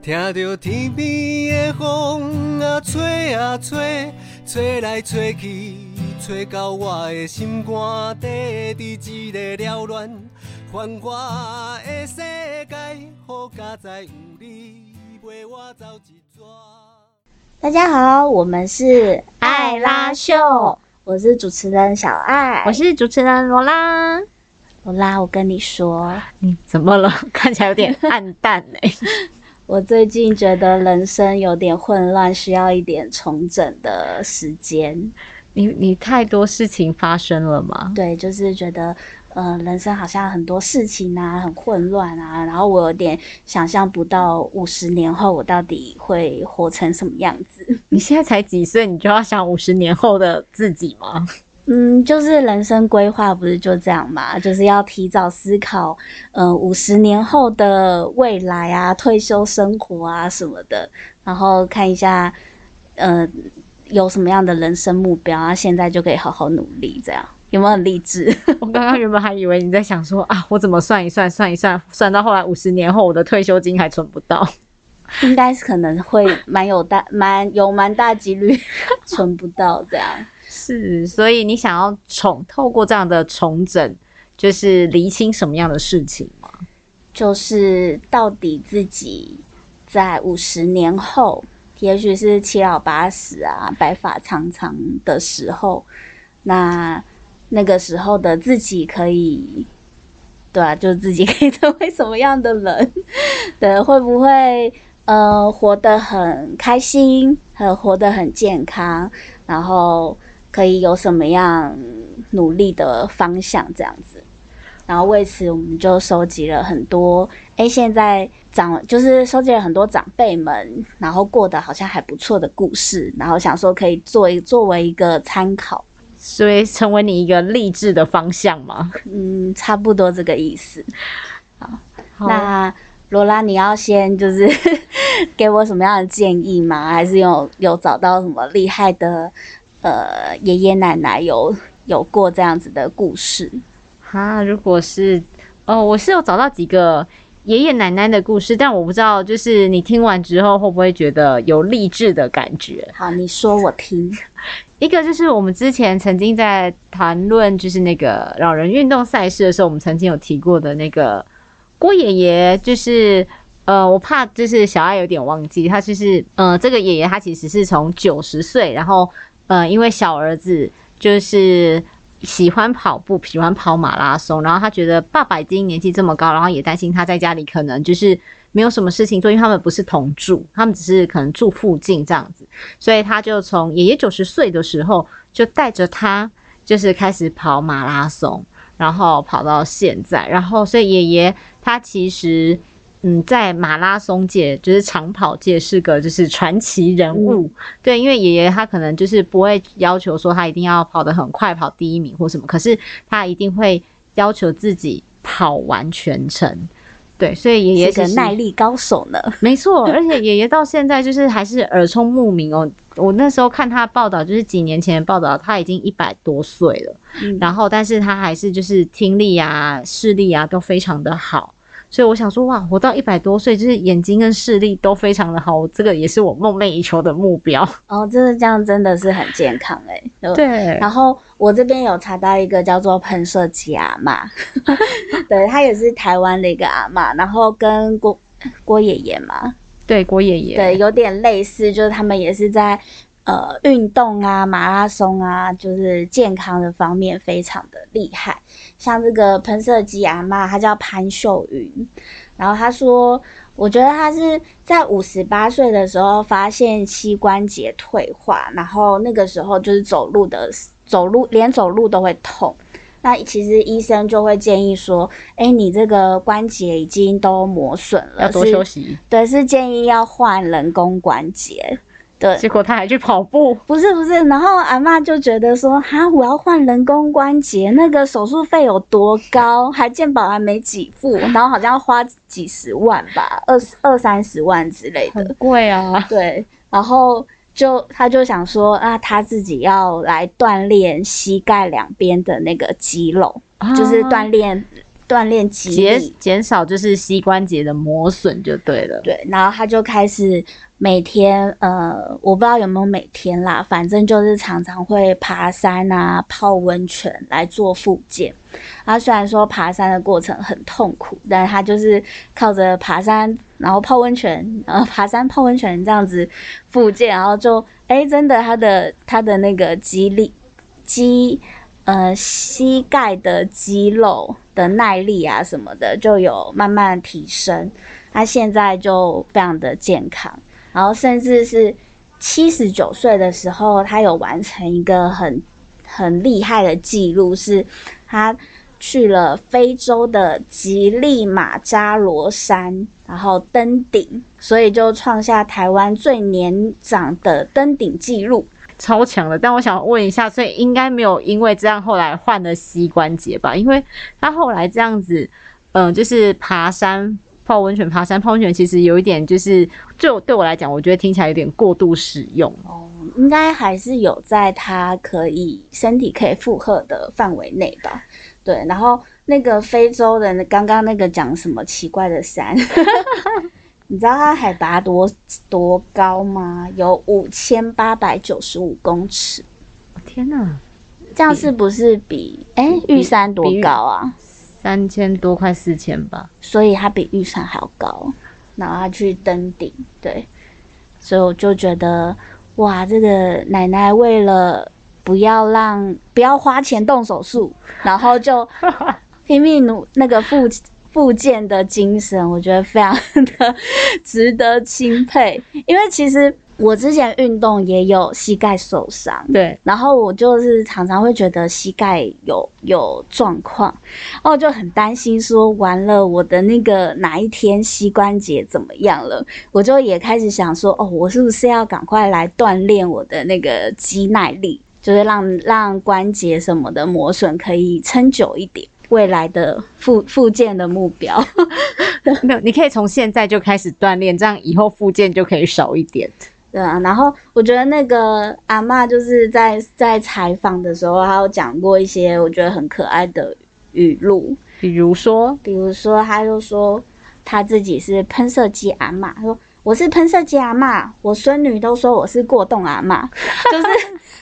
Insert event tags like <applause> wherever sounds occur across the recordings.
听着天边的风啊吹啊吹，吹来吹去，吹到我的心肝底，伫一个缭乱繁华的世界，好佳哉有你陪我走一逝。大家好，我们是爱拉秀，我是主持人小爱，我是主持人罗拉。罗拉，我跟你说，你怎么了？看起来有点暗淡哎。我最近觉得人生有点混乱，需要一点重整的时间。你你太多事情发生了吗？对，就是觉得，呃，人生好像很多事情啊，很混乱啊。然后我有点想象不到五十年后我到底会活成什么样子。你现在才几岁，你就要想五十年后的自己吗？嗯，就是人生规划不是就这样嘛？就是要提早思考，呃，五十年后的未来啊，退休生活啊什么的，然后看一下，呃，有什么样的人生目标啊，现在就可以好好努力，这样有没有很励志？<laughs> 我刚刚原本还以为你在想说啊，我怎么算一算，算一算，算到后来五十年后我的退休金还存不到，<laughs> 应该是可能会蛮有大蛮有蛮大几率 <laughs> 存不到这样。是，所以你想要重透过这样的重整，就是厘清什么样的事情吗？就是到底自己在五十年后，也许是七老八十啊，白发苍苍的时候，那那个时候的自己可以，对啊，就自己可以成为什么样的人？对，会不会呃活得很开心，和活得很健康，然后。可以有什么样努力的方向这样子，然后为此我们就收集了很多，哎，现在长就是收集了很多长辈们，然后过得好像还不错的故事，然后想说可以作一作为一个参考，所以成为你一个励志的方向吗？嗯，差不多这个意思。好，那罗拉，你要先就是 <laughs> 给我什么样的建议吗？还是有有找到什么厉害的？呃，爷爷奶奶有有过这样子的故事哈，如果是哦，我是有找到几个爷爷奶奶的故事，但我不知道，就是你听完之后会不会觉得有励志的感觉？好，你说我听。一个就是我们之前曾经在谈论，就是那个老人运动赛事的时候，我们曾经有提过的那个郭爷爷，就是呃，我怕就是小爱有点忘记，他就是呃，这个爷爷他其实是从九十岁，然后。呃，因为小儿子就是喜欢跑步，喜欢跑马拉松，然后他觉得爸爸已经年纪这么高，然后也担心他在家里可能就是没有什么事情做，因为他们不是同住，他们只是可能住附近这样子，所以他就从爷爷九十岁的时候就带着他，就是开始跑马拉松，然后跑到现在，然后所以爷爷他其实。嗯，在马拉松界，就是长跑界是个就是传奇人物。对，因为爷爷他可能就是不会要求说他一定要跑得很快，跑第一名或什么，可是他一定会要求自己跑完全程。对，所以爷爷是个耐力高手呢。<laughs> <laughs> 没错，而且爷爷到现在就是还是耳聪目明哦。我那时候看他报道，就是几年前的报道，他已经一百多岁了，然后但是他还是就是听力啊、视力啊都非常的好。所以我想说，哇，活到一百多岁，就是眼睛跟视力都非常的好，这个也是我梦寐以求的目标。哦，就是这样，真的是很健康哎。对。然后我这边有查到一个叫做喷射机阿妈，<laughs> 对，他也是台湾的一个阿妈，然后跟郭郭爷爷嘛，对，郭爷爷，对，有点类似，就是他们也是在。呃，运动啊，马拉松啊，就是健康的方面非常的厉害。像这个喷射机阿妈，她叫潘秀云，然后她说，我觉得她是在五十八岁的时候发现膝关节退化，然后那个时候就是走路的走路连走路都会痛。那其实医生就会建议说，哎，你这个关节已经都磨损了，要多休息。对，是建议要换人工关节。对，结果他还去跑步，不是不是，然后阿妈就觉得说，哈，我要换人工关节，那个手术费有多高？还健保还没给付，然后好像要花几十万吧，二二三十万之类的，很贵啊。对，然后就他就想说，啊，他自己要来锻炼膝盖两边的那个肌肉，就是锻炼锻炼肌减。减少就是膝关节的磨损就对了。对，然后他就开始每天，呃，我不知道有没有每天啦，反正就是常常会爬山啊、泡温泉来做复健。他虽然说爬山的过程很痛苦，但是他就是靠着爬山，然后泡温泉，然后爬山泡温泉这样子复健，然后就哎，真的他的他的那个肌力肌呃膝盖的肌肉的耐力啊什么的就有慢慢提升。他现在就非常的健康，然后甚至是七十九岁的时候，他有完成一个很很厉害的记录，是他去了非洲的吉利马扎罗山，然后登顶，所以就创下台湾最年长的登顶记录。超强的。但我想问一下，所以应该没有因为这样后来换了膝关节吧？因为他后来这样子，嗯、就是爬山。泡温泉、爬山、泡温泉，其实有一点就是，就对我来讲，我觉得听起来有点过度使用。哦，应该还是有在它可以身体可以负荷的范围内吧。对，然后那个非洲的那刚刚那个讲什么奇怪的山，<laughs> 你知道它海拔多多高吗？有五千八百九十五公尺，天哪，这样是不是比哎玉山多高啊？三千多，快四千吧。所以它比预算还要高，然后他去登顶，对，所以我就觉得哇，这个奶奶为了不要让不要花钱动手术，然后就 <laughs> 拼命努那个复复健的精神，我觉得非常的 <laughs> 值得钦佩，因为其实我之前运动也有膝盖受伤，对，然后我就是常常会觉得膝盖有有状况，然后就很担心说完了我的那个哪一天膝关节怎么样了，我就也开始想说哦，我是不是要赶快来锻炼我的那个肌耐力，就是让让关节什么的磨损可以撑久一点。未来的复复健的目标，<laughs> 没有，你可以从现在就开始锻炼，这样以后复健就可以少一点。对啊，然后我觉得那个阿嬷就是在在采访的时候，她有讲过一些我觉得很可爱的语录，比如说，比如说，她就说她自己是喷射机阿嬷，她说我是喷射机阿嬷，我孙女都说我是过动阿嬷，<laughs> 就是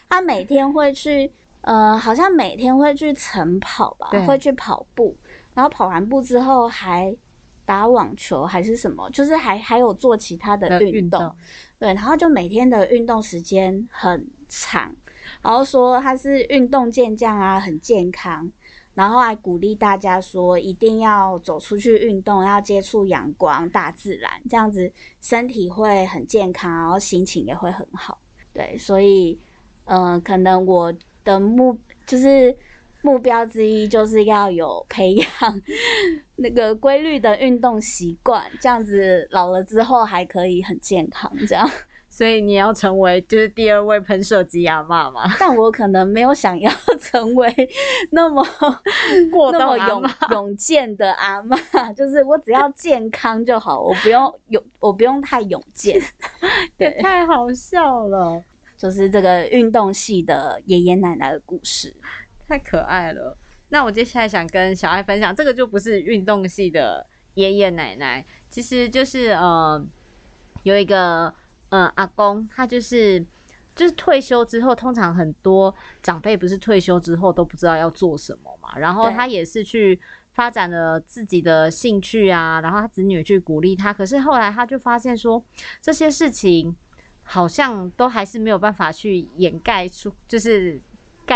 她每天会去，呃，好像每天会去晨跑吧，会去跑步，然后跑完步之后还打网球还是什么，就是还还有做其他的的运动。运动，对，然后就每天的运动时间很长，然后说他是运动健将啊，很健康，然后还鼓励大家说一定要走出去运动，要接触阳光、大自然，这样子身体会很健康，然后心情也会很好。对，所以，嗯、可能我的目就是目标之一就是要有培养那个规律的运动习惯，这样子老了之后还可以很健康。这样，<laughs> 所以你要成为就是第二位喷射机阿妈嘛，但我可能没有想要成为那么 <laughs> 过 <laughs> 那么勇。勇健的阿妈，就是我只要健康就好，我不用勇，我不用太勇健。也对，太好笑了，就是这个运动系的爷爷奶奶的故事。太可爱了。那我接下来想跟小爱分享，这个就不是运动系的爷爷奶奶，其实就是呃有一个呃阿公，他就是就是退休之后，通常很多长辈不是退休之后都不知道要做什么嘛，然后他也是去发展了自己的兴趣啊，然后他子女去鼓励他，可是后来他就发现说这些事情好像都还是没有办法去掩盖出，就是。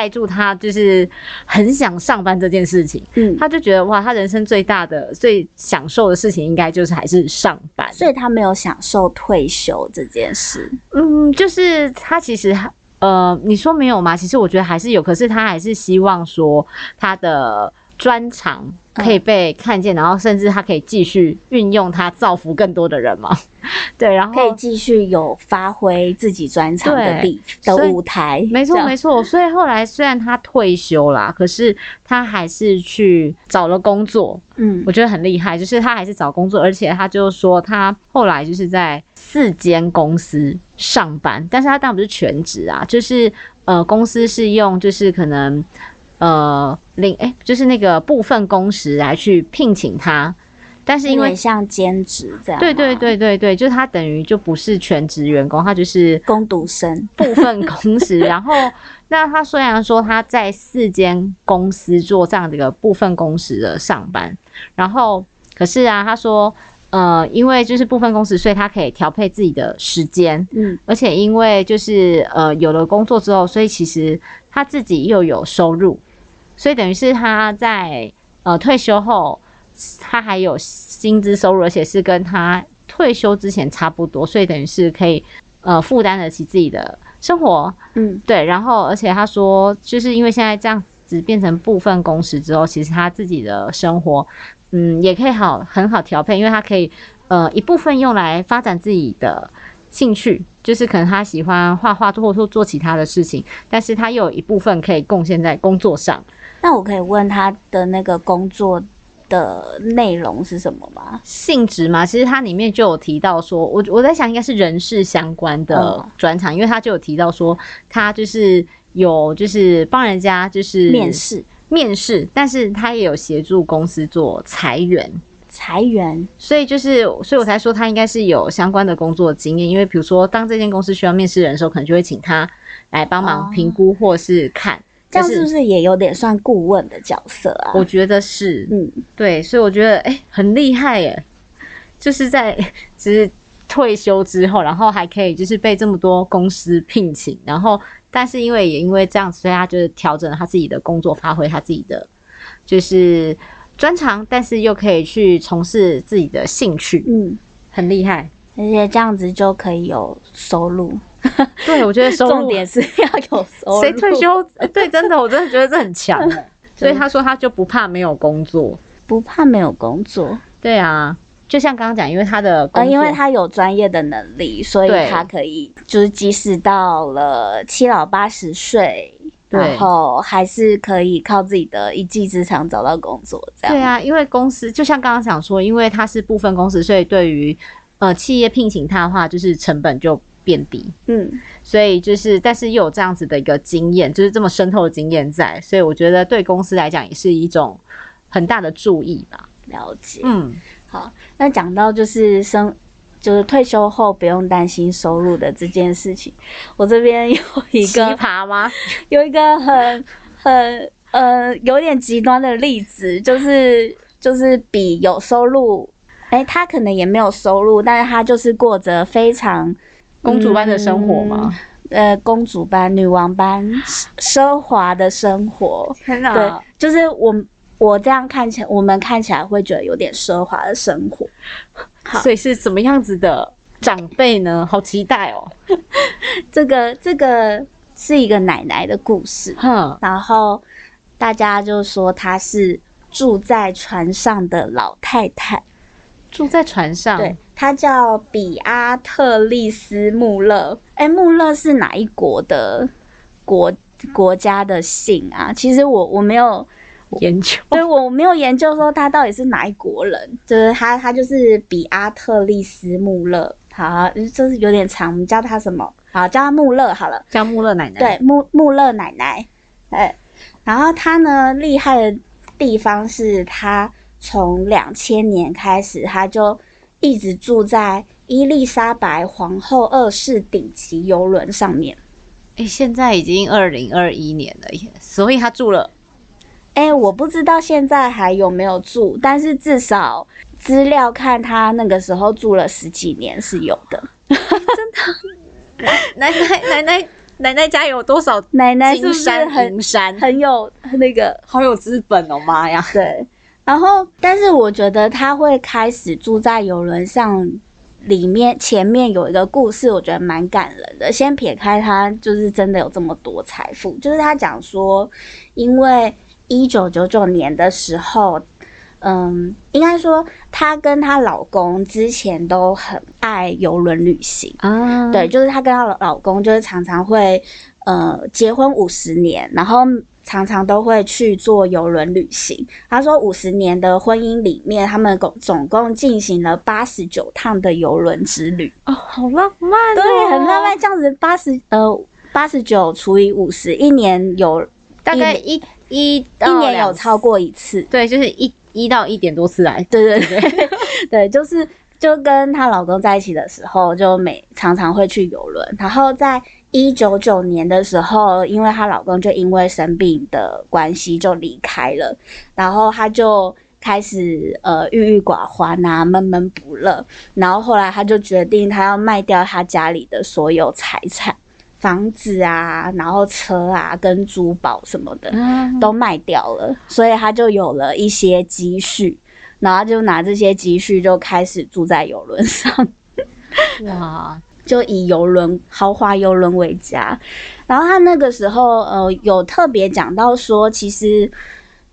盖住他就是很想上班这件事情，嗯，他就觉得哇，他人生最大的、最享受的事情，应该就是还是上班。所以他没有享受退休这件事。嗯，就是他其实呃，你说没有吗？其实我觉得还是有，可是他还是希望说他的专长可以被看见，然后甚至他可以继续运用它，造福更多的人嘛。对，然后可以继续有发挥自己专长的地的舞台，没错没错，所以后来虽然他退休啦，可是他还是去找了工作，嗯。我觉得很厉害，就是他还是找工作，而且他就说他后来就是在四间公司上班，但是他当然不是全职啊，就是呃公司是用就是可能呃领哎，就是那个部分工时来去聘请他，但是因为像兼职这样，对对对对对，就是他等于就不是全职员工，他就是工读生，部分工时。然后 <laughs> 那他虽然说他在四间公司做这样的一个部分工时的上班，然后可是啊，他说。呃，因为就是部分工时，所以他可以调配自己的时间，嗯，而且因为就是呃有了工作之后，所以其实他自己又有收入，所以等于是他在呃退休后，他还有薪资收入，而且是跟他退休之前差不多，所以等于是可以呃负担得起自己的生活，嗯，对，然后而且他说，就是因为现在这样子变成部分工时之后，其实他自己的生活。嗯，也可以好很好调配，因为他可以，呃，一部分用来发展自己的兴趣，就是可能他喜欢画画，或者说做其他的事情，但是他又有一部分可以贡献在工作上。那我可以问他的那个工作的内容是什么吗？性质吗？其实它里面就有提到说，我我在想应该是人事相关的专场，因为他就有提到说，他就是有就是帮人家就是面试。面试，但是他也有协助公司做裁员，裁员，所以就是，所以我才说他应该是有相关的工作经验，因为比如说，当这间公司需要面试人的时候，可能就会请他来帮忙评估或是看，这样是不是也有点算顾问的角色啊？我觉得是，嗯，对，所以我觉得哎，很厉害耶，就是在 <laughs> 只是退休之后，然后还可以就是被这么多公司聘请，然后。但是因为也因为这样子，所以他就是调整了他自己的工作，发挥他自己的就是专长，但是又可以去从事自己的兴趣，嗯，很厉害，而且这样子就可以有收入。<laughs> 对，我觉得重点是要有收入。谁退休？对，真的，我真的觉得这很强。<laughs> 所以他说他就不怕没有工作，不怕没有工作。对啊。就像刚刚讲，因为他的呃，因为他有专业的能力，所以他可以就是即使到了七老八十岁，然后还是可以靠自己的一技之长找到工作。这样对啊，因为公司就像刚刚讲说，因为他是部分公司，所以对于呃企业聘请他的话，就是成本就变低。嗯，所以就是但是又有这样子的一个经验，就是这么深厚的经验在，所以我觉得对公司来讲也是一种很大的注意吧。了解，嗯。好，那讲到就是生，就是退休后不用担心收入的这件事情，我这边有一个奇葩吗？<laughs> 有一个很很呃有点极端的例子，就是就是比有收入，哎，他可能也没有收入，但是他就是过着非常公主般的生活嘛，呃，公主般、女王般奢华的生活，对，就是我。我这样看起来，我们看起来会觉得有点奢华的生活。所以是什么样子的长辈呢？好期待哦！<laughs> 这个这个是一个奶奶的故事。哼，然后大家就说她是住在船上的老太太。住在船上，对，他叫比阿特利斯·穆勒。哎，穆勒是哪一国的国国家的姓啊？其实我我没有。研究 <laughs> 对我没有研究说他到底是哪一国人，就是他他就是比阿特利斯穆勒，好，就是有点长，我们叫他什么？好，叫他穆勒好了，叫穆勒奶奶。对，穆穆勒奶奶，哎，然后他呢厉害的地方是他从两千年开始，他就一直住在伊丽莎白皇后二世顶级游轮上面。哎，现在已经二零二一年了耶，所以他住了。哎，我不知道现在还有没有住，但是至少资料看他那个时候住了十几年是有的。真的，<laughs> 奶奶奶奶奶奶家有多少？奶奶是不是很山很有那个好有资本哦？妈呀！对，然后但是我觉得他会开始住在游轮上，里面前面有一个故事，我觉得蛮感人的。先撇开他就是真的有这么多财富，就是他讲说，因为。一九九九年的时候，嗯，应该说她跟她老公之前都很爱游轮旅行啊。对，就是她跟她老公就是常常会，呃，结婚五十年，然后常常都会去做游轮旅行。她说五十年的婚姻里面，他们总总共进行了八十九趟的游轮之旅。哦，好浪漫，对，很浪漫。这样子八十呃八十九除以五十，一年有。大概一一一年有超过一次。对，就是一一到一点多次来。对对对 <laughs> 对，就是就跟她老公在一起的时候，就每常常会去游轮。然后在一九九年的时候，因为她老公就因为生病的关系就离开了，然后她就开始呃郁郁寡欢啊，闷闷不乐。然后后来她就决定，她要卖掉她家里的所有财产。房子啊，然后车啊，跟珠宝什么的，嗯，都卖掉了，所以她就有了一些积蓄，然后就拿这些积蓄就开始住在游轮上，哇，就以游轮豪华游轮为家。然后他那个时候呃有特别讲到说，其实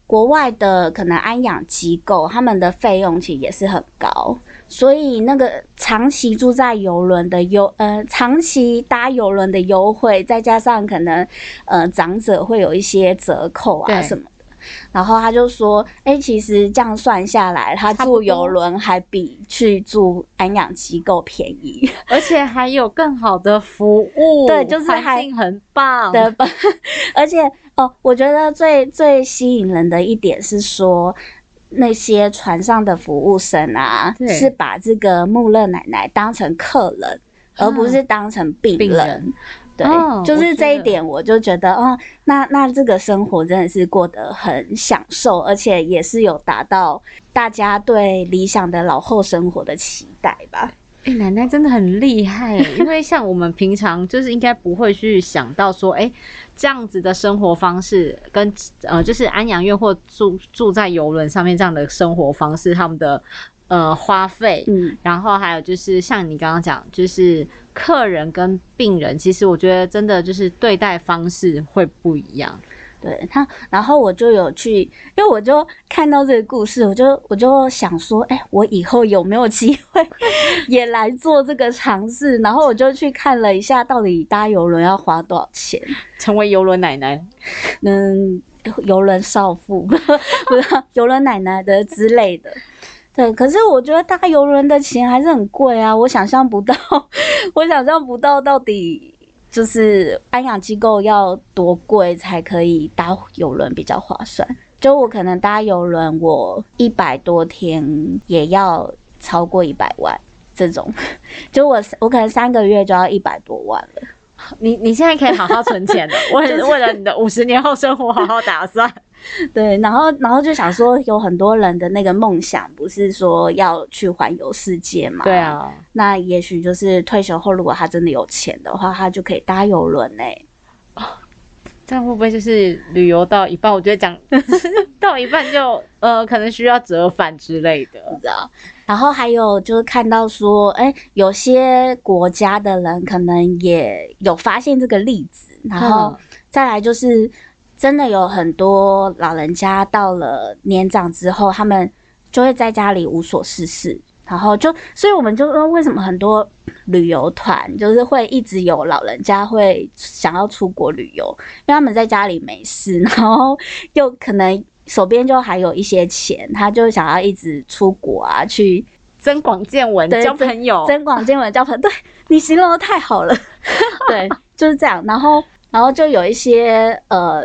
国外的可能安养机构他们的费用其实也是很高，所以那个长期住在游轮的优呃长期搭游轮的优惠，再加上可能呃长者会有一些折扣啊什么的。然后他就说：“哎、其实这样算下来，他住游轮还比去住安养机构便宜。而且还有更好的服务，<laughs> 对就是还环境很棒。对吧？<laughs> 而且哦，我觉得最最吸引人的一点是说，那些船上的服务生啊，是把这个穆勒奶奶当成客人，而不是当成病病人。人对，哦就是这一点，我就觉得，哦，那那这个生活真的是过得很享受，而且也是有达到大家对理想的老后生活的期待吧。哎、奶奶真的很厉害，因为像我们平常就是应该不会去想到说，哎、这样子的生活方式跟呃，就是安养院或住住在游轮上面这样的生活方式，他们的呃花费，嗯，然后还有就是像你刚刚讲，就是客人跟病人，其实我觉得真的就是对待方式会不一样。对他，然后我就有去，因为我就看到这个故事，我就我就想说，哎，我以后有没有机会 <laughs> 也来做这个尝试？然后我就去看了一下，到底搭游轮要花多少钱。成为游轮奶奶，嗯，游轮少妇，<laughs> 不是游轮奶奶的之类的。对，可是我觉得搭游轮的钱还是很贵啊，我想象不到，<laughs> 我想象不到到底就是安养机构要多贵才可以搭游轮比较划算。就我可能搭游轮，我一百多天也要超过一百万这种，<laughs> 就我我可能三个月就要一百多万了。<laughs> 你你现在可以好好存钱了，<laughs> 为了为了你的五十年后生活好好打算。<laughs> 对，然后然后就想说，有很多人的那个梦想不是说要去环游世界嘛？对，啊，那也许就是退休后，如果他真的有钱的话，他就可以搭游轮呢。<gasps> 这样会不会就是旅游到一半，我觉得讲到一半就呃可能需要折返之类的。你知道。然后还有就是看到说，哎，有些国家的人可能也有发现这个例子，然后嗯。再来就是真的有很多老人家到了年长之后，他们就会在家里无所事事，然后就，所以我们就说，为什么很多旅游团就是会一直有老人家会想要出国旅游，因为他们在家里没事，然后又可能手边就还有一些钱，他就想要一直出国啊，去增广见闻，交朋友，增广见闻交朋友。<laughs> 对你形容的太好了，<laughs> 对，就是这样。然后，然后就有一些呃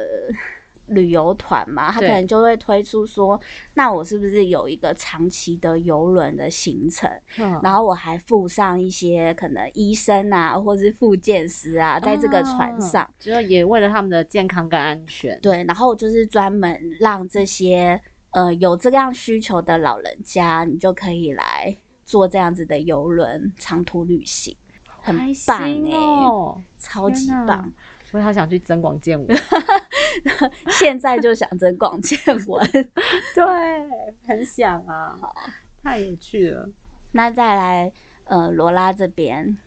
旅游团嘛，他可能就会推出说，那我是不是有一个长期的游轮的行程？嗯然后我还附上一些可能医生啊，或是复健师啊，在这个船上。嗯，就也为了他们的健康跟安全。对，然后就是专门让这些呃有这样需求的老人家，你就可以来做这样子的游轮长途旅行，很开棒哎、心哦！超级棒！我也好想去增广见闻。<laughs> <laughs> 现在就想着广见闻。<laughs> 对，很想啊，太有趣了。那再来呃罗拉这边，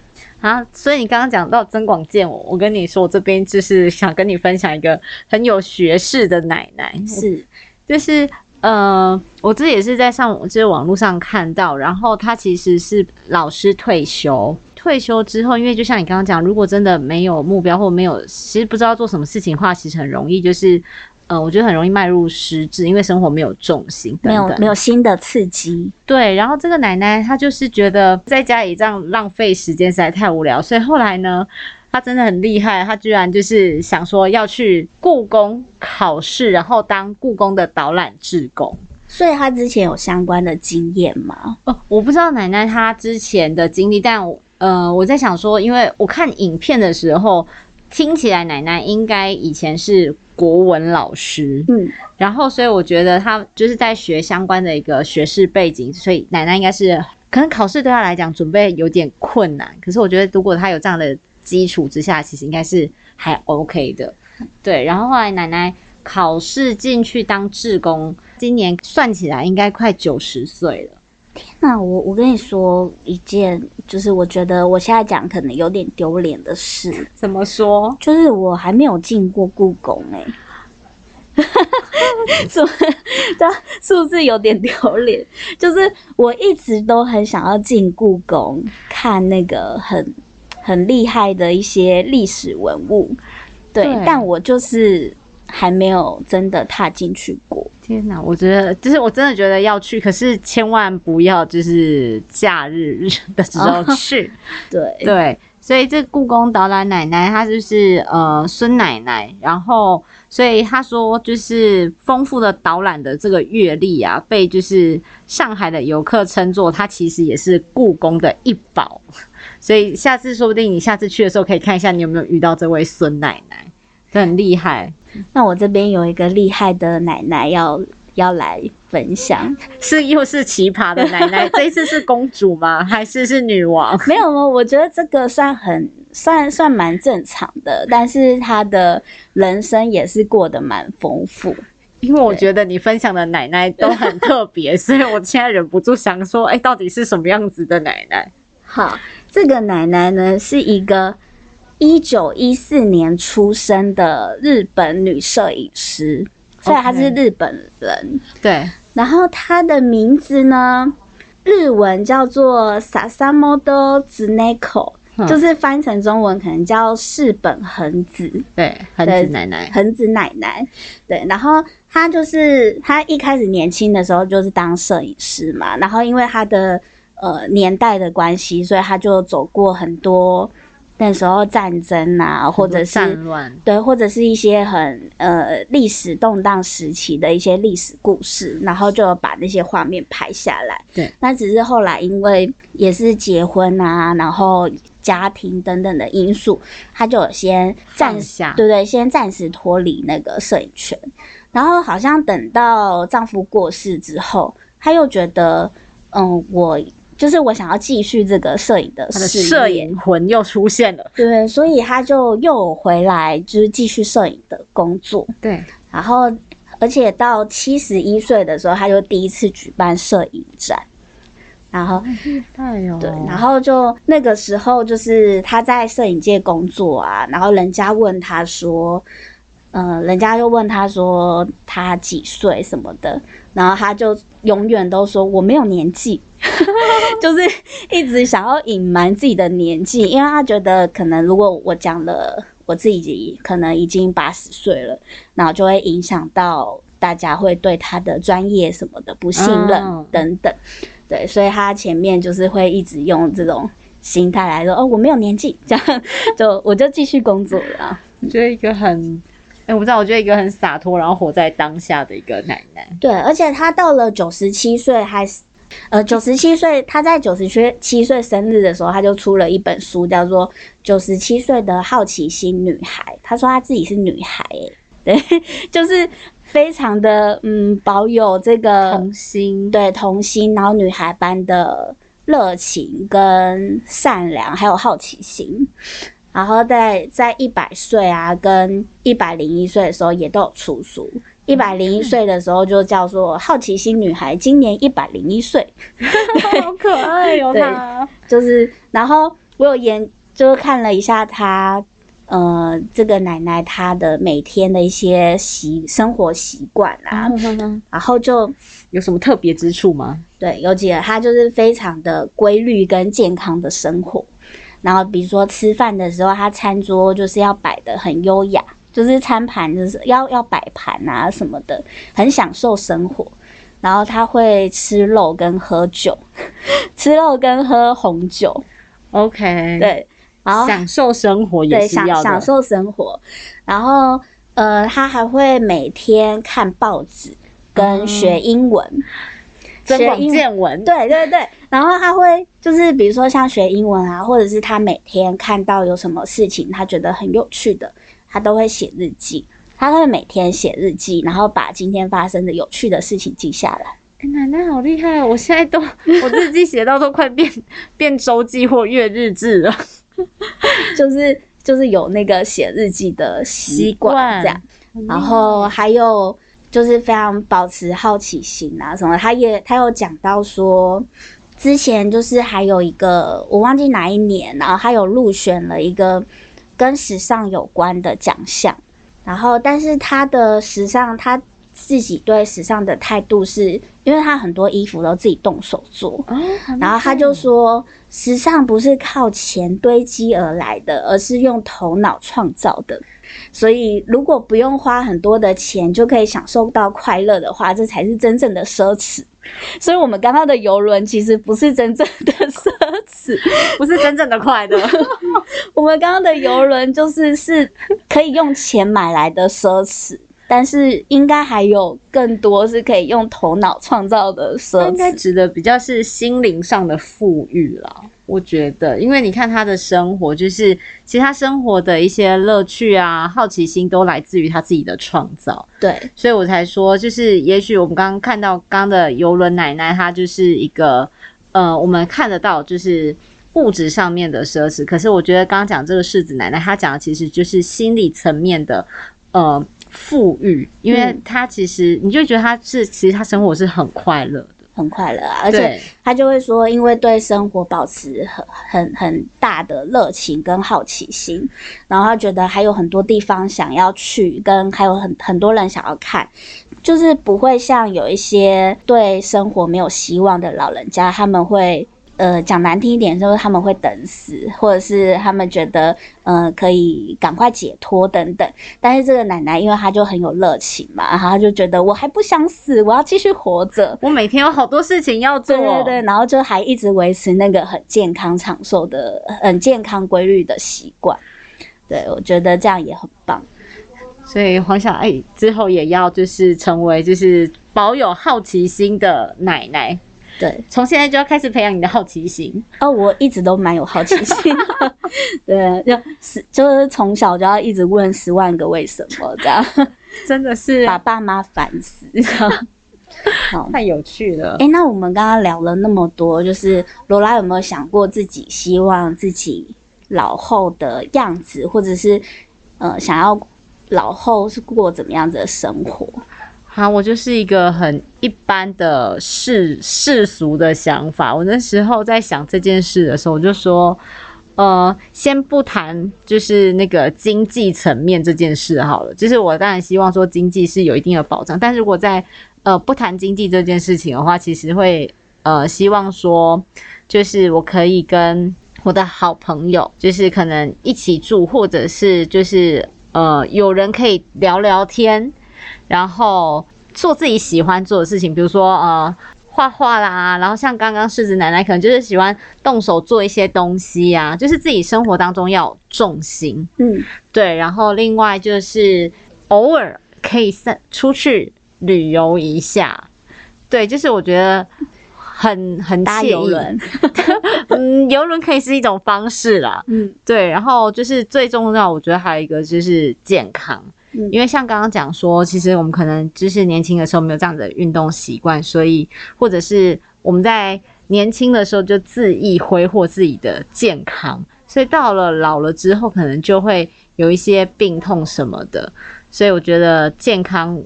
啊，所以你刚刚讲到增广见闻，我跟你说，我这边就是想跟你分享一个很有学识的奶奶，是。就是呃，我这也是在上就是网络上看到，然后她其实是老师退休，退休之后，因为就像你刚刚讲，如果真的没有目标或没有，其实不知道做什么事情的话，其实很容易就是。呃，我觉得很容易迈入失智，因为生活没有重心等等，没有没有新的刺激，对，然后这个奶奶她就是觉得在家里这样浪费时间实在太无聊，所以后来呢，她真的很厉害，她居然就是想说要去故宫考试，然后当故宫的导览志工。所以她之前有相关的经验吗？哦，我不知道奶奶她之前的经历，但呃，我在想说，因为我看影片的时候，听起来奶奶应该以前是国文老师，嗯，然后所以我觉得她就是在学相关的一个学士背景，所以奶奶应该是可能考试对她来讲准备有点困难，可是我觉得如果她有这样的基础之下，其实应该是还 OK 的，对。然后后来奶奶考试进去当志工，今年算起来应该快九十岁了。那我我跟你说一件，就是我觉得我现在讲可能有点丢脸的事，怎么说？就是我还没有进过故宫哎、<laughs> 是不是？<laughs> 对啊，是不是有点丢脸？就是我一直都很想要进故宫看那个很很厉害的一些历史文物，对，对但我就是还没有真的踏进去过。天哪，我觉得就是我真的觉得要去，可是千万不要就是假日的时候去。<laughs> 对，对，所以这故宫导览奶奶她就是呃孙奶奶，然后所以她说就是丰富的导览的这个阅历啊，被就是上海的游客称作她其实也是故宫的一宝。所以下次说不定你下次去的时候可以看一下你有没有遇到这位孙奶奶，这很厉害。那我这边有一个厉害的奶奶要要来分享，是又是奇葩的奶奶，<laughs> 这一次是公主吗？还是是女王？没有吗？我觉得这个算很算算蛮正常的，但是她的人生也是过得蛮丰富。因为我觉得你分享的奶奶都很特别，所以我现在忍不住想说，哎，到底是什么样子的奶奶？好，这个奶奶呢是一个一九一四年出生的日本女摄影师，所以她是日本人。对，然后她的名字呢，日文叫做 Sasamoto Tsuneko，、嗯就是翻成中文可能叫四本恒子。对，恒子奶奶，恒子奶奶，对，然后她就是她一开始年轻的时候就是当摄影师嘛，然后因为她的呃年代的关系，所以她就走过很多那时候战争啊，或者是战乱，对，或者是一些很呃历史动荡时期的一些历史故事，然后就把那些画面拍下来。对，那只是后来因为也是结婚啊，然后家庭等等的因素，他就有先暂下对对，先暂时脱离那个摄影圈。然后好像等到丈夫过世之后，她又觉得，嗯，我就是我想要继续这个摄影的她的摄影魂又出现了。对，所以他就又回来，就是继续摄影的工作。对，然后，而且到七十一岁的时候，他就第一次举办摄影展。然后，厉害哦对，然后就那个时候，就是他在摄影界工作啊，然后人家问他说，呃，人家就问他说他几岁什么的，然后他就永远都说我没有年纪，<laughs> 就是一直想要隐瞒自己的年纪，因为他觉得可能如果我讲了我自己可能已经八十岁了，然后就会影响到大家会对他的专业什么的不信任嗯等等。对，所以他前面就是会一直用这种心态来说，哦，我没有年纪，这样就我就继续工作了觉得一个很，哎，我不知道，我觉得一个很洒脱，然后活在当下的一个奶奶。对，而且他到了九十七岁还是。呃，九十七岁，他在九十七岁生日的时候，他就出了一本书，叫做《九十七岁的好奇心女孩》。他说他自己是女孩、欸，对，<laughs> 就是非常的嗯，保有这个童心，对童心，然后女孩般的热情跟善良，还有好奇心。然后在在一百岁啊，跟一百零一岁的时候也都有出书。一百零一岁的时候就叫做好奇心女孩，今年一百零一岁，<laughs> 好可爱哦，<laughs> 对她。就是然后我有研就是看了一下她呃这个奶奶她的每天的一些习生活习惯啊，然后就有什么特别之处吗？对，有几个她就是非常的规律跟健康的生活。然后比如说吃饭的时候，他餐桌就是要摆的很优雅，就是餐盘就是要要摆盘啊什么的，很享受生活。然后他会吃肉跟喝酒，<laughs> 吃肉跟喝红酒，OK，，对。然后享受生活也是要享受生活，然后呃，他还会每天看报纸跟学英文，增广见闻。对对对，然后他会就是比如说像学英文啊，或者是他每天看到有什么事情他觉得很有趣的，他都会写日记。他会每天写日记，然后把今天发生的有趣的事情记下来。哎奶奶好厉害哦！我现在都我日记写到都快变变周记或月日志了。<laughs> 就是就是有那个写日记的习惯这样，习惯然后还有就是非常保持好奇心啊什么，他也他有讲到说，之前就是还有一个我忘记哪一年，然后他有入选了一个跟时尚有关的奖项，然后但是他的时尚他。自己对时尚的态度是，因为他很多衣服都自己动手做，哦，然后他就说，时尚不是靠钱堆积而来的，而是用头脑创造的。所以，如果不用花很多的钱就可以享受到快乐的话，这才是真正的奢侈。所以，我们刚刚的游轮其实不是真正的奢侈，<laughs> 不是真正的快乐。<laughs> 我们刚刚的游轮就是是可以用钱买来的奢侈。但是应该还有更多是可以用头脑创造的奢侈应该。指的比较是心灵上的富裕啦，我觉得，因为你看他的生活，就是其实他生活的一些乐趣啊、好奇心都来自于他自己的创造，对，所以我才说，就是也许我们刚刚看到刚刚的游轮奶奶，她就是一个呃，我们看得到就是。物质上面的奢侈，可是我觉得刚刚讲这个世子奶奶，她讲的其实就是心理层面的，呃，富裕，因为他其实你就觉得他是，其实他生活是很快乐的，很快乐啊，而且他就会说，因为对生活保持很很很大的热情跟好奇心，然后他觉得还有很多地方想要去，跟还有很很多人想要看，就是不会像有一些对生活没有希望的老人家，他们会。呃，讲难听一点，就是他们会等死，或者是他们觉得，呃，可以赶快解脱等等。但是这个奶奶，因为她就很有热情嘛，然后她就觉得我还不想死，我要继续活着。我每天有好多事情要做，对对对，然后就还一直维持那个很健康长寿的、很健康规律的习惯。对，我觉得这样也很棒。所以黄小爱之后也要就是成为就是保有好奇心的奶奶，对，从现在就要开始培养你的好奇心。哦，我一直都蛮有好奇心的，<laughs> 对，就是就是从小就要一直问十万个为什么，这样真的是把爸妈烦死。<laughs> 好，太有趣了。哎，那我们刚刚聊了那么多，就是罗拉有没有想过自己希望自己老后的样子，或者是呃想要老后是过怎么样子的生活？好，我就是一个很一般的世世俗的想法。我那时候在想这件事的时候，我就说，呃，先不谈就是那个经济层面这件事好了。就是我当然希望说经济是有一定的保障，但是如果在呃不谈经济这件事情的话，其实会呃希望说，就是我可以跟我的好朋友，就是可能一起住，或者是就是呃有人可以聊聊天。然后做自己喜欢做的事情，比如说呃画画啦，然后像刚刚柿子奶奶可能就是喜欢动手做一些东西啊，就是自己生活当中要有重心，嗯，对。然后另外就是偶尔可以散出去旅游一下，对，就是我觉得很很搭惬意游轮，<laughs> 嗯，游轮可以是一种方式啦，嗯对。然后就是最重要，我觉得还有一个就是健康。嗯因为像刚刚讲说，其实我们可能就是年轻的时候没有这样的运动习惯，所以或者是我们在年轻的时候就恣意挥霍自己的健康，所以到了老了之后，可能就会有一些病痛什么的。所以我觉得健康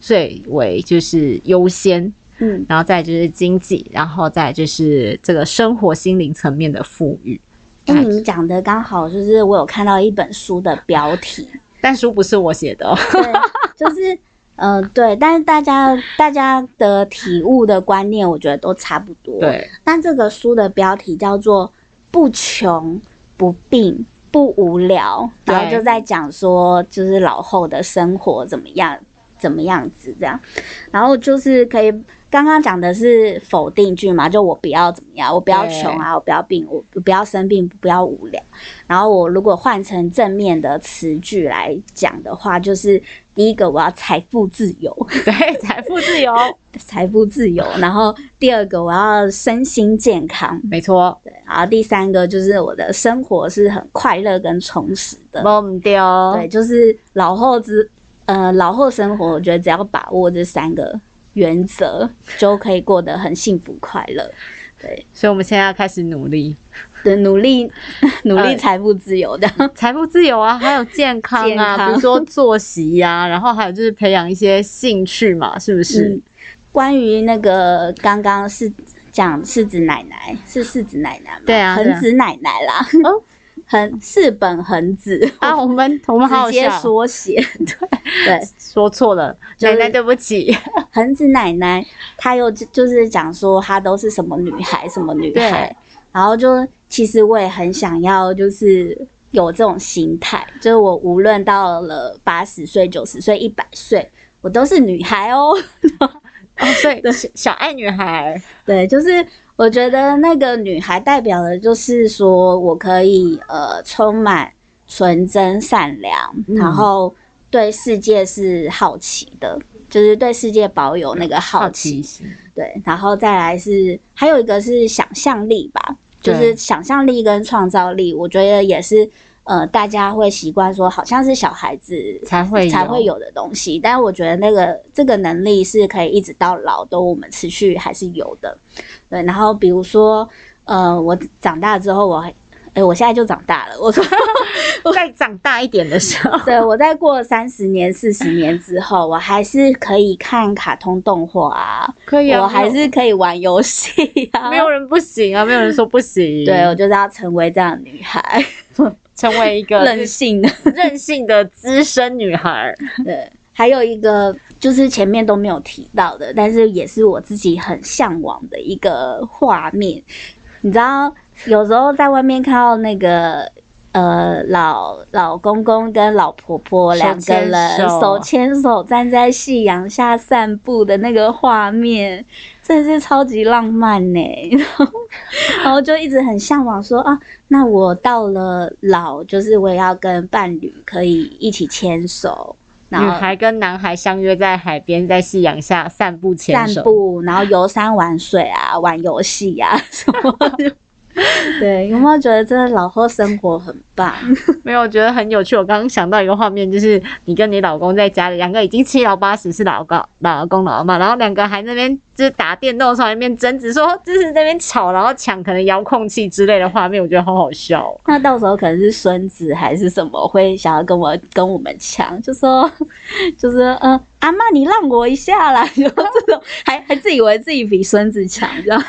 最为就是优先，嗯，然后再就是经济，然后再就是这个生活心灵层面的富裕。哎、你讲的刚好就是我有看到一本书的标题，但书不是我写的、哦，对，就是呃对，但是大家大家的体悟的观念，我觉得都差不多。，对，但这个书的标题叫做“不穷不病不无聊”，然后就在讲说，就是老后的生活怎么样。怎么样子这样，然后就是可以刚刚刚讲的是否定句嘛，就我不要怎么样，我不要对穷啊，我不要病，我不要生病，不要无聊。然后我如果换成正面的词句来讲的话，就是第一个我要财富自由，对，<laughs> 财富自由，财富自由。然后第二个我要身心健康，没错，对。然后第三个就是我的生活是很快乐跟充实的，忘掉，对，就是老后之呃老后生活，我觉得只要把握这三个原则，就可以过得很幸福快乐。对所以我们现在要开始努力，对，努力 <laughs> 努力呃财富自由的。财富自由啊，还有健康啊，健康比如说作息呀、<laughs> 然后还有就是培养一些兴趣嘛，是不是？嗯，关于那个刚刚是讲柿子奶奶，是柿子奶奶吗？对啊恒子奶奶啦。哦恒四本恒子啊，<laughs> 我们我们好好直接，缩写。对对，说错了，奶奶对不起。<laughs> 恒子奶奶，她又就就是讲说她都是什么女孩，什么女孩，然后就其实我也很想要，就是有这种心态，就是我无论到了八十岁、九十岁、一百岁，我都是女孩哦。<laughs> 哦，所以小小爱女孩，对，就是我觉得那个女孩代表的就是说我可以呃充满纯真善良，嗯然后对世界是好奇的，就是对世界保有那个好奇。心，对，然后再来是还有一个是想象力吧，就是想象力跟创造力，我觉得也是呃大家会习惯说好像是小孩子才会才会有的东西，但是我觉得那个这个能力是可以一直到老都我们持续还是有的。对，然后比如说呃我长大之后我还。哎，我现在就长大了。我说，<laughs> 再长大一点的时候，对我在过三十年、四十年之后，我还是可以看卡通动画啊，可以啊，我还是可以玩游戏啊，没有人不行啊，没有人说不行。对，我就是要成为这样的女孩，成为一个 <laughs> 任性的。任性的资深女孩。对，还有一个就是前面都没有提到的，但是也是我自己很向往的一个画面。你知道，有时候在外面看到那个。呃，老老公公跟老婆婆手两个牵人手手牵手站在夕阳下散步的那个画面，真的是超级浪漫呢。然后，然后就一直很向往说啊，那我到了老，就是我也要跟伴侣可以一起牵手，然后女孩跟男孩相约在海边，在夕阳下散步牵手。散步，然后游山玩水啊，玩游戏啊什么的。<laughs> 对，有没有觉得真的老后生活很棒？<laughs> 没有，我觉得很有趣。我刚刚想到一个画面，就是你跟你老公在家里，两个已经七老八十，是老公、老公、老妈，然后两个还那边就是打电动的时候，那边争执说就是那边吵，然后抢可能遥控器之类的画面，我觉得好好笑哦。那到时候可能是孙子还是什么会想要跟我跟我们抢，就说就是呃阿妈你让我一下啦，<laughs> 就这种还还自以为自己比孙子强，这样。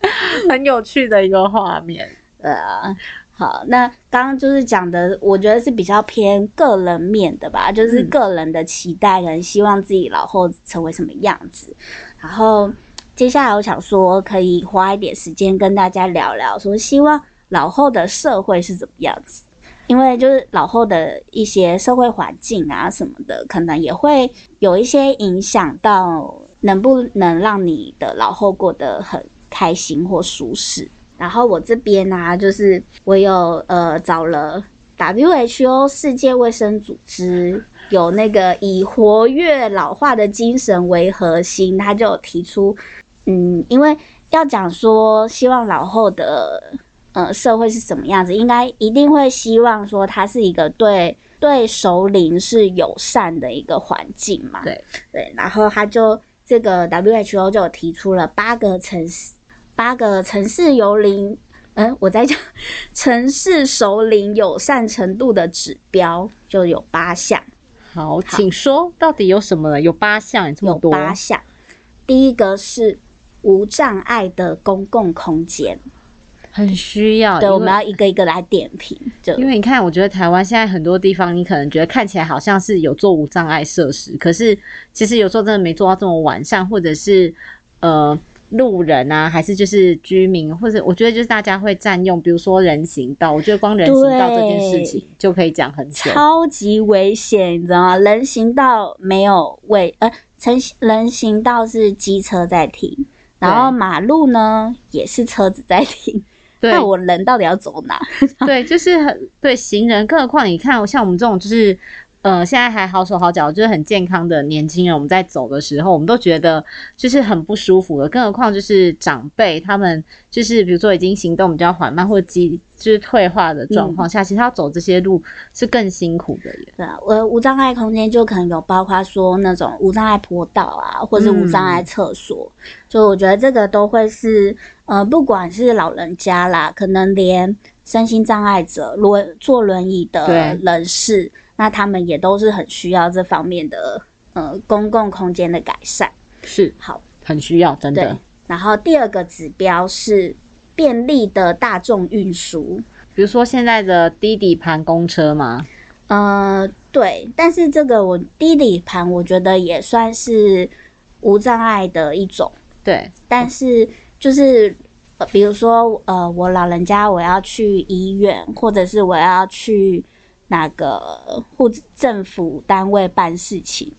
<laughs> 很有趣的一个画面。对啊，好，那刚刚就是讲的，我觉得是比较偏个人面的吧，就是嗯个人的期待跟希望自己老后成为什么样子。然后接下来我想说，可以花一点时间跟大家聊聊，说希望老后的社会是怎么样子。因为就是老后的一些社会环境啊什么的，可能也会有一些影响到能不能让你的老后过得很开心或舒适。然后我这边呢、就是我有呃找了 WHO 世界卫生组织有那个以活跃老化的精神为核心，他就有提出，嗯，因为要讲说希望老后的呃社会是什么样子，应该一定会希望说它是一个对对熟龄是友善的一个环境嘛。对对，然后他就这个 WHO 就提出了八个城市，八个城市游邻，嗯，我在讲城市熟龄友善程度的指标，就有八项，好，请说，到底有什么呢？有八项，有这么有多。八项。第一个是无障碍的公共空间，很需要。对，我们要一个一个来点评。就因为你看，我觉得台湾现在很多地方，你可能觉得看起来好像是有做无障碍设施，可是其实有时候真的没做到这么完善，或者是呃路人啊，还是就是居民，或者我觉得就是大家会占用，比如说人行道，我觉得光人行道这件事情就可以讲很久。超级危险，你知道吗？人行道没有位，呃，成人行道是机车在停，然后马路呢也是车子在停。对那我人到底要走哪？对，就是很对行人，更何况你看，像我们这种就是。呃，现在还好手好脚，就是很健康的年轻人，我们在走的时候，我们都觉得就是很不舒服的。更何况就是长辈，他们就是比如说已经行动比较缓慢或肌就是退化的状况下，其实他走这些路是更辛苦的耶。对啊，我无障碍空间就可能有包括说那种无障碍坡道啊，或者无障碍厕所，所以我觉得这个都会是呃，不管是老人家啦，可能连身心障碍者、轮坐轮椅的人士。那他们也都是很需要这方面的呃公共空间的改善，是好，很需要，真的。。然后第二个指标是便利的大众运输，比如说现在的低底盘公车嘛，呃，对，但是这个我低底盘，我觉得也算是无障碍的一种，对，但是就是。呃，比如说，呃，我老人家我要去医院，或者是我要去哪个或政府单位办事情，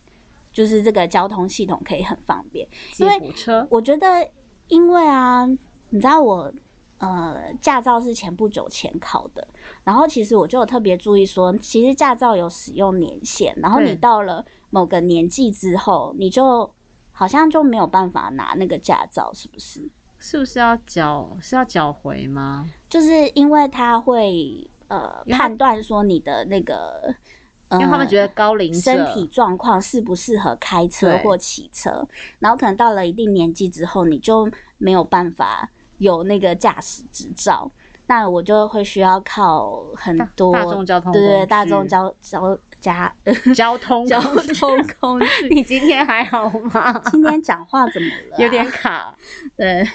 就是这个交通系统可以很方便。因为我觉得，因为啊，你知道我呃驾照是前不久前考的，然后其实我就有特别注意说，其实驾照有使用年限，然后你到了某个年纪之后，你就好像就没有办法拿那个驾照，是不是？是不是要缴是要缴回吗？就是因为它会呃判断说你的那个。呃因为他们觉得高龄者身体状况适不适合开车或骑车，然后可能到了一定年纪之后，你就没有办法有那个驾驶执照，那我就会需要靠很多大众交通对对大众交交加交通交通工具。<laughs> 你今天还好吗？今天讲话怎么了啊、有点卡。对，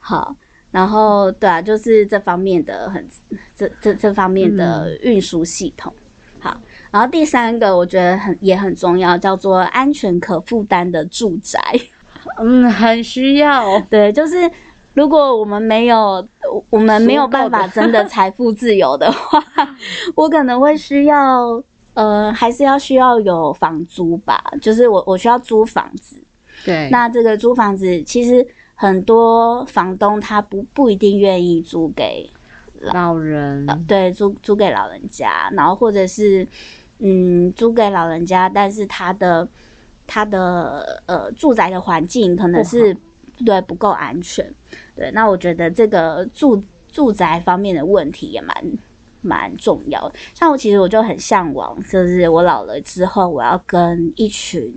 好，然后对啊，就是这方面的很这这这方面的运输系统。好，然后第三个我觉得很也很重要，叫做安全可负担的住宅。<laughs> 嗯，很需要。<laughs> 对，就是如果我们没有我们没有办法真的财富自由的话，<laughs> 我可能会需要呃，还是要需要有房租吧，就是我我需要租房子。对，那这个租房子其实很多房东他不不一定愿意租给老人。呃对租租给老人家，然后或者是嗯租给老人家，但是他的他的呃住宅的环境可能是对不够安全，对，那我觉得这个住住宅方面的问题也蛮。蛮重要的，像我其实我就很向往，就是我老了之后，我要跟一群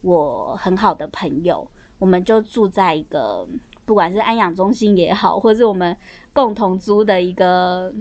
我很好的朋友，我们就住在一个不管是安养中心也好，或是我们共同租的一个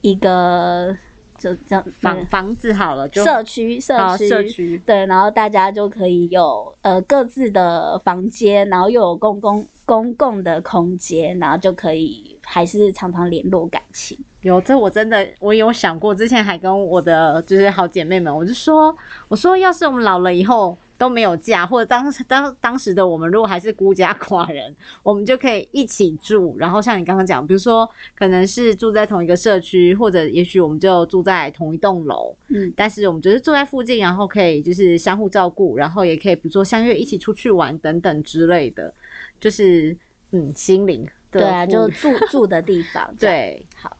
一个就这样房房子好了就社区社好区社区对，然后大家就可以有呃各自的房间，然后又有公共公共的空间，然后就可以还是常常联络感情。有这我真的我有想过，之前还跟我的就是好姐妹们，我就说我说要是我们老了以后。都没有嫁，或者当时当当时的我们，如果还是孤家寡人，<laughs> 我们就可以一起住。然后像你刚刚讲，比如说可能是住在同一个社区，或者也许我们就住在同一栋楼，嗯，但是我们就是住在附近，然后可以就是相互照顾，然后也可以比如说相约一起出去玩等等之类的，就是嗯心灵对啊，富就住住的地方。<laughs> 对好。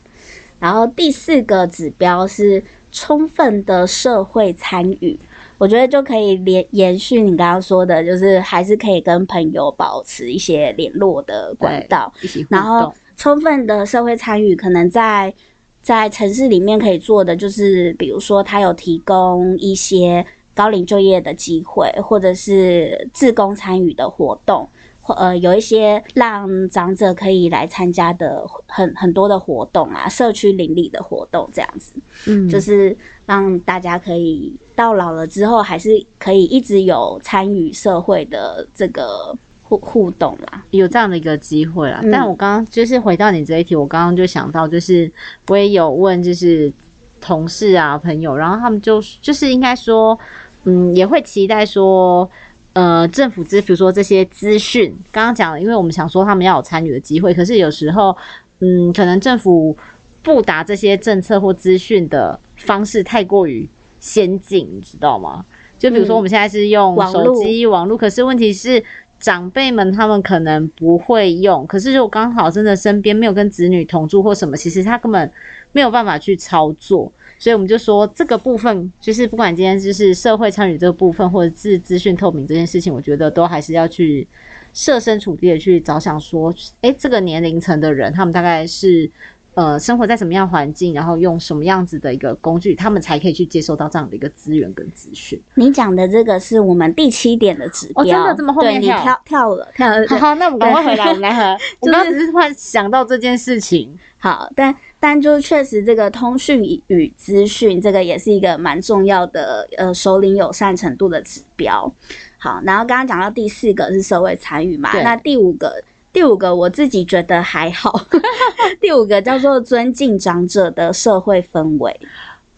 然后第四个指标是充分的社会参与，我觉得就可以连延续你刚刚说的，就是还是可以跟朋友保持一些联络的管道。然后，充分的社会参与，可能在在城市里面可以做的，就是比如说他有提供一些高龄就业的机会，或者是自工参与的活动，或呃有一些让长者可以来参加的很很多的活动啊，社区邻里的活动这样子，嗯，就是让大家可以到老了之后，还是可以一直有参与社会的这个互互动啦。有这样的一个机会啦。嗯但我刚刚就是回到你这一题，我刚刚就想到，就是我也有问，就是同事啊朋友，然后他们就就是应该说，嗯，也会期待说。呃，政府资，比如说这些资讯，刚刚讲了，因为我们想说他们要有参与的机会，可是有时候，嗯，可能政府布达这些政策或资讯的方式太过于先进，你知道吗？就比如说我们现在是用手机、网络，可是问题是。长辈们他们可能不会用，可是如果刚好真的身边没有跟子女同住或什么，其实他根本没有办法去操作，所以我们就说这个部分，就是不管今天就是社会参与这个部分，或者是资讯透明这件事情，我觉得都还是要去设身处地的去着想，说，诶，这个年龄层的人，他们大概是。呃，生活在什么样环境，然后用什么样子的一个工具，他们才可以去接收到这样的一个资源跟资讯。你讲的这个是我们第七点的指标，哦真的这么后面跳跳跳了跳了。<laughs> 好 <laughs> 好，那我们 <laughs> 赶快回来，我们来和。我刚刚只是突然想到这件事情。好，但但就确实这个通讯与资讯，这个也是一个蛮重要的呃首领友善程度的指标。好，然后刚刚讲到第四个是社会参与嘛，那第五个第五个我自己觉得还好，<laughs> 第五个叫做尊敬长者的社会氛围。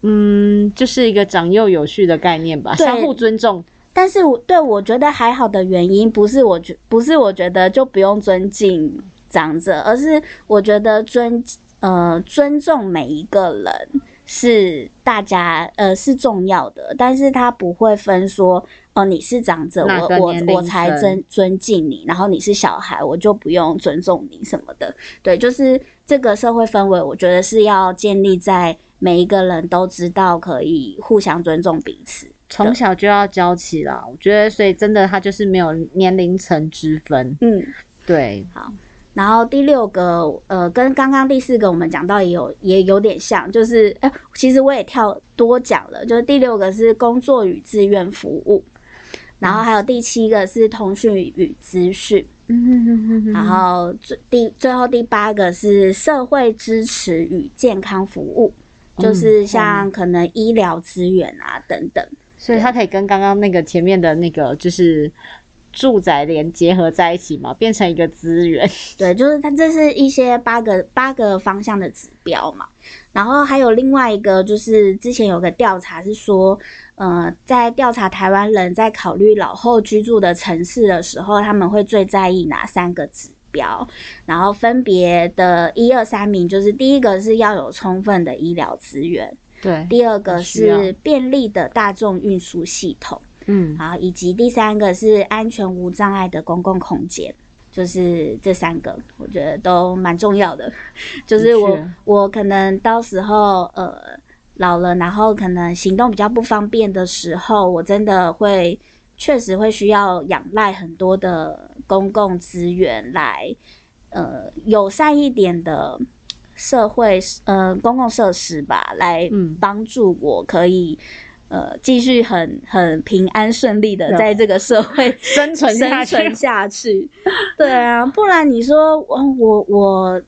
嗯，就是一个长幼有序的概念吧，相互尊重。但是我对我觉得还好的原因，不是我觉不是我觉得就不用尊敬长者，而是我觉得尊呃尊重每一个人是大家呃是重要的，但是他不会分说哦你是长者，我我我才尊尊敬你，然后你是小孩，我就不用尊重你什么的。对，就是这个社会氛围，我觉得是要建立在每一个人都知道可以互相尊重彼此。从小就要教起啦，我觉得，所以真的他就是没有年龄层之分，嗯。对，然后第六个，呃，跟刚刚第四个我们讲到也有也有点像，就是，哎、其实我也跳多讲了，就是第六个是工作与志愿服务，然后还有第七个是通讯与资讯，嗯然后最第最后第八个是社会支持与健康服务，就是像可能医疗资源啊等等。所以它可以跟刚刚那个前面的那个就是住宅连结合在一起嘛，变成一个资源。<laughs> 对，就是它这是一些八个八个方向的指标嘛。然后还有另外一个，就是之前有个调查是说，呃，在调查台湾人在考虑老后居住的城市的时候，他们会最在意哪三个指标？然后分别的一二三名，就是第一个是要有充分的医疗资源，对，第二个是便利的大众运输系统。嗯，好，以及第三个是安全无障碍的公共空间，就是这三个，我觉得都蛮重要的。<laughs> 就是我我可能到时候呃老了，然后可能行动比较不方便的时候，我真的会确实会需要仰赖很多的公共资源来呃友善一点的。社会呃公共设施吧，来嗯帮助我可以呃继续很很平安顺利的在这个社会 <laughs> 生存下去。生存下去。<laughs> 对啊，不然你说我我我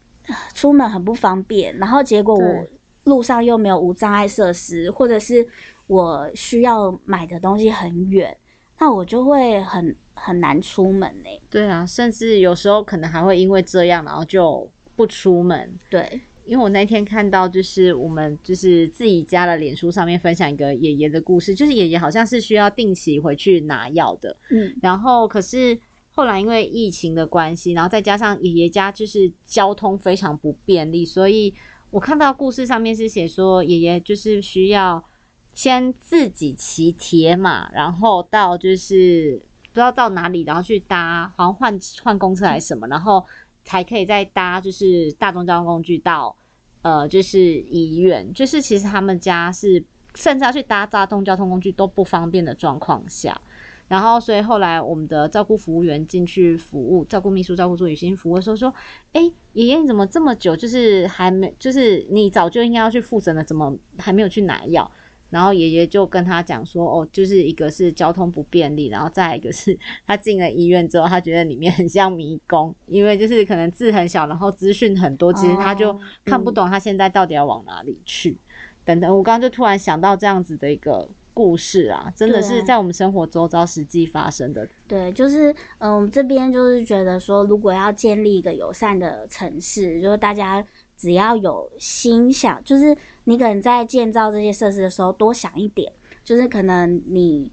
出门很不方便，然后结果我路上又没有无障碍设施，或者是我需要买的东西很远，那我就会很很难出门呢、对啊，甚至有时候可能还会因为这样，然后就不出门。对，因为我那天看到，就是我们就是自己家的脸书上面分享一个爷爷的故事，就是爷爷好像是需要定期回去拿药的，嗯。然后可是后来因为疫情的关系，然后再加上爷爷家就是交通非常不便利，所以我看到故事上面是写说爷爷就是需要先自己骑铁马，然后到就是不知道到哪里，然后去搭好像换换公车还是什么，然后才可以再搭就是大众交通工具到呃就是医院，就是其实他们家是甚至要去搭大众交通工具都不方便的状况下。然后，所以后来我们的照顾服务员进去服务，照顾秘书、照顾助理进去服务的时候说：“哎，爷爷你怎么这么久，就是还没，就是你早就应该要去复诊了，怎么还没有去拿药？”然后爷爷就跟他讲说：“哦，就是一个是交通不便利，然后再一个是 <laughs> 他进了医院之后，他觉得里面很像迷宫，因为就是可能字很小，然后资讯很多，其实他就哦看不懂他现在到底要往哪里去。等等，我刚刚就突然想到这样子的一个故事啊，真的是在我们生活周遭实际发生的。对，就是嗯，我们这边就是觉得说，如果要建立一个友善的城市，就是大家只要有心想，就是你可能在建造这些设施的时候多想一点，就是可能你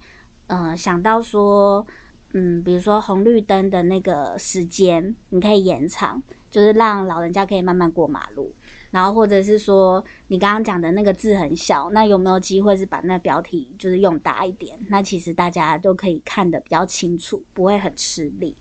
呃想到说，嗯，比如说红绿灯的那个时间，你可以延长，就是让老人家可以慢慢过马路。然后或者是说你刚刚讲的那个字很小，那有没有机会是把那标题就是用大一点？那其实大家都可以看得比较清楚，不会很吃力，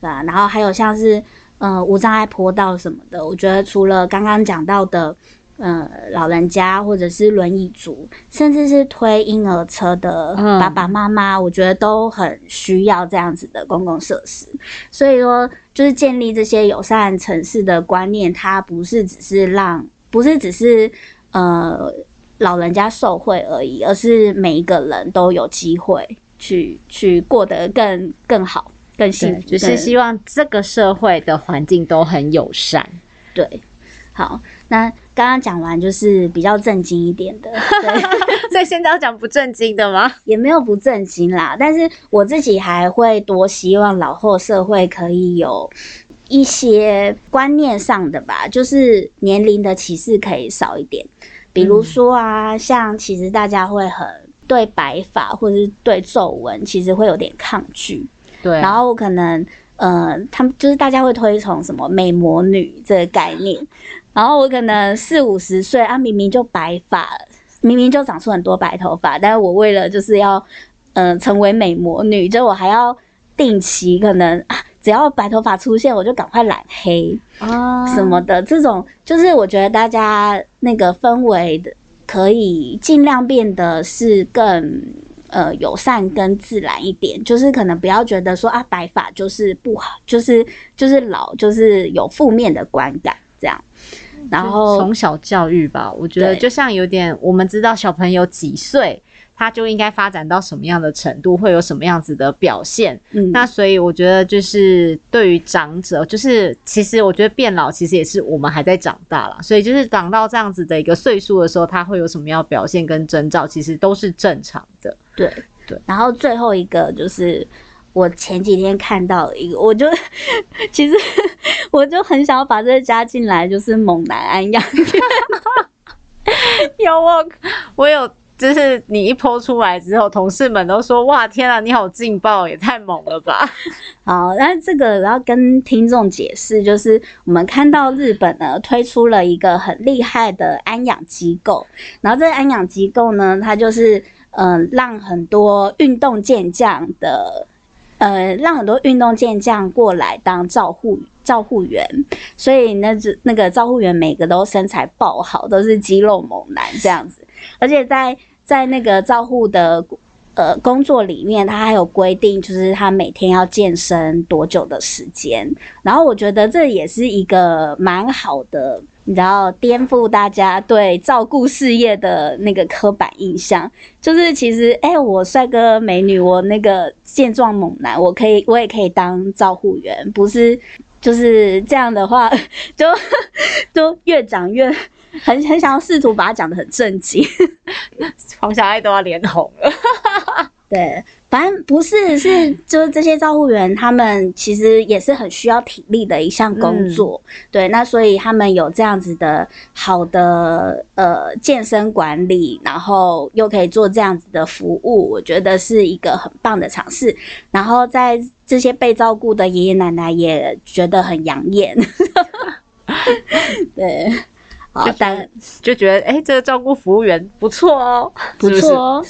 对吧？然后还有像是呃无障碍坡道什么的，我觉得除了刚刚讲到的。呃，老人家或者是轮椅族，甚至是推婴儿车的爸爸妈妈，我觉得都很需要这样子的公共设施。所以说，就是建立这些友善城市的观念，它不是只是让，不是只是呃老人家受惠而已，而是每一个人都有机会去去过得更更好、更幸福。就是希望这个社会的环境都很友善。对，好，那。刚刚讲完就是比较震惊一点的，<laughs> 所以现在要讲不震惊的吗？也没有不震惊啦，但是我自己还会多希望老后社会可以有一些观念上的吧，就是年龄的歧视可以少一点。比如说啊，像其实大家会很对白发或者是对皱纹，其实会有点抗拒。对，然后可能呃，他们就是大家会推崇什么美魔女这个概念。然后我可能四五十岁啊，明明就白发，明明就长出很多白头发，但是我为了就是要，嗯，成为美魔女，就我还要定期可能啊，只要白头发出现，我就赶快染黑啊什么的。这种就是我觉得大家那个氛围的可以尽量变得是更呃友善跟自然一点，就是可能不要觉得说啊白发就是不好，就是就是老，就是有负面的观感这样。然后从小教育吧，我觉得就像有点，我们知道小朋友几岁，他就应该发展到什么样的程度，会有什么样子的表现。嗯，那所以我觉得就是对于长者，就是其实我觉得变老其实也是我们还在长大了，所以就是长到这样子的一个岁数的时候，他会有什么样表现跟征兆，其实都是正常的。对对。然后最后一个就是。我前几天看到一个，我就其实 <laughs> 我就很想要把这个加进来，就是猛男安养院。<laughs> 有我，我有，就是你一剖出来之后，同事们都说：“哇，天啊，你好劲爆，也太猛了吧！<laughs> ”好，那这个我要跟听众解释，就是我们看到日本呢推出了一个很厉害的安养机构，然后这个安养机构呢，它就是嗯，让很多运动健将的。呃，让很多运动健将过来当照护照护员，所以那只那个照护员每个都身材爆好，都是肌肉猛男这样子。而且在在那个照护的呃工作里面，他还有规定，就是他每天要健身多久的时间。然后我觉得这也是一个蛮好的。你知道颠覆大家对照顾事业的那个刻板印象，就是其实，哎，我帅哥美女，我那个健壮猛男，我可以，我也可以当照护员，不是，就是这样的话，<laughs> 就 <laughs> 就越讲越很很想要试图把它讲的很正经，<laughs> 黄小爱都要脸红了。对，反正不是，是就是这些照护员，他们其实也是很需要体力的一项工作。对，那所以他们有这样子的好的呃健身管理，然后又可以做这样子的服务，我觉得是一个很棒的尝试。然后在这些被照顾的爷爷奶奶也觉得很养眼。<laughs> 对，好，但就觉得哎，这个照顾服务员不错哦，不错哦。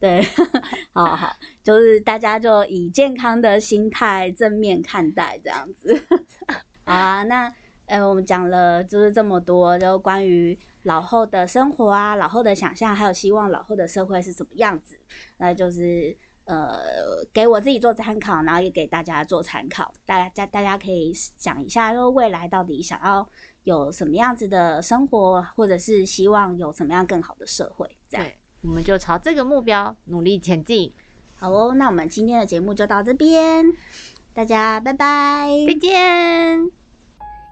对，<laughs> 好好，就是大家就以健康的心态正面看待这样子。<laughs> 好啊，那呃，我们讲了就是这么多，就关于老后的生活啊，老后的想象，还有希望老后的社会是怎么样子，那就是呃，给我自己做参考，然后也给大家做参考。大家大家可以讲一下，说未来到底想要有什么样子的生活，或者是希望有什么样更好的社会，这样。我们就朝这个目标努力前进。好哦，那我们今天的节目就到这边，大家拜拜，再见。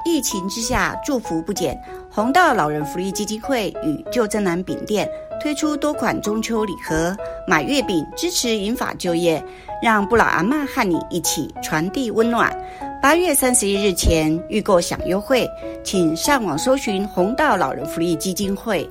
疫情之下，祝福不减。红道老人福利基金会与旧正南饼店推出多款中秋礼盒，买月饼支持银发就业，让不老阿妈和你一起传递温暖。八月三十一日前预购享优惠，请上网搜寻红道老人福利基金会。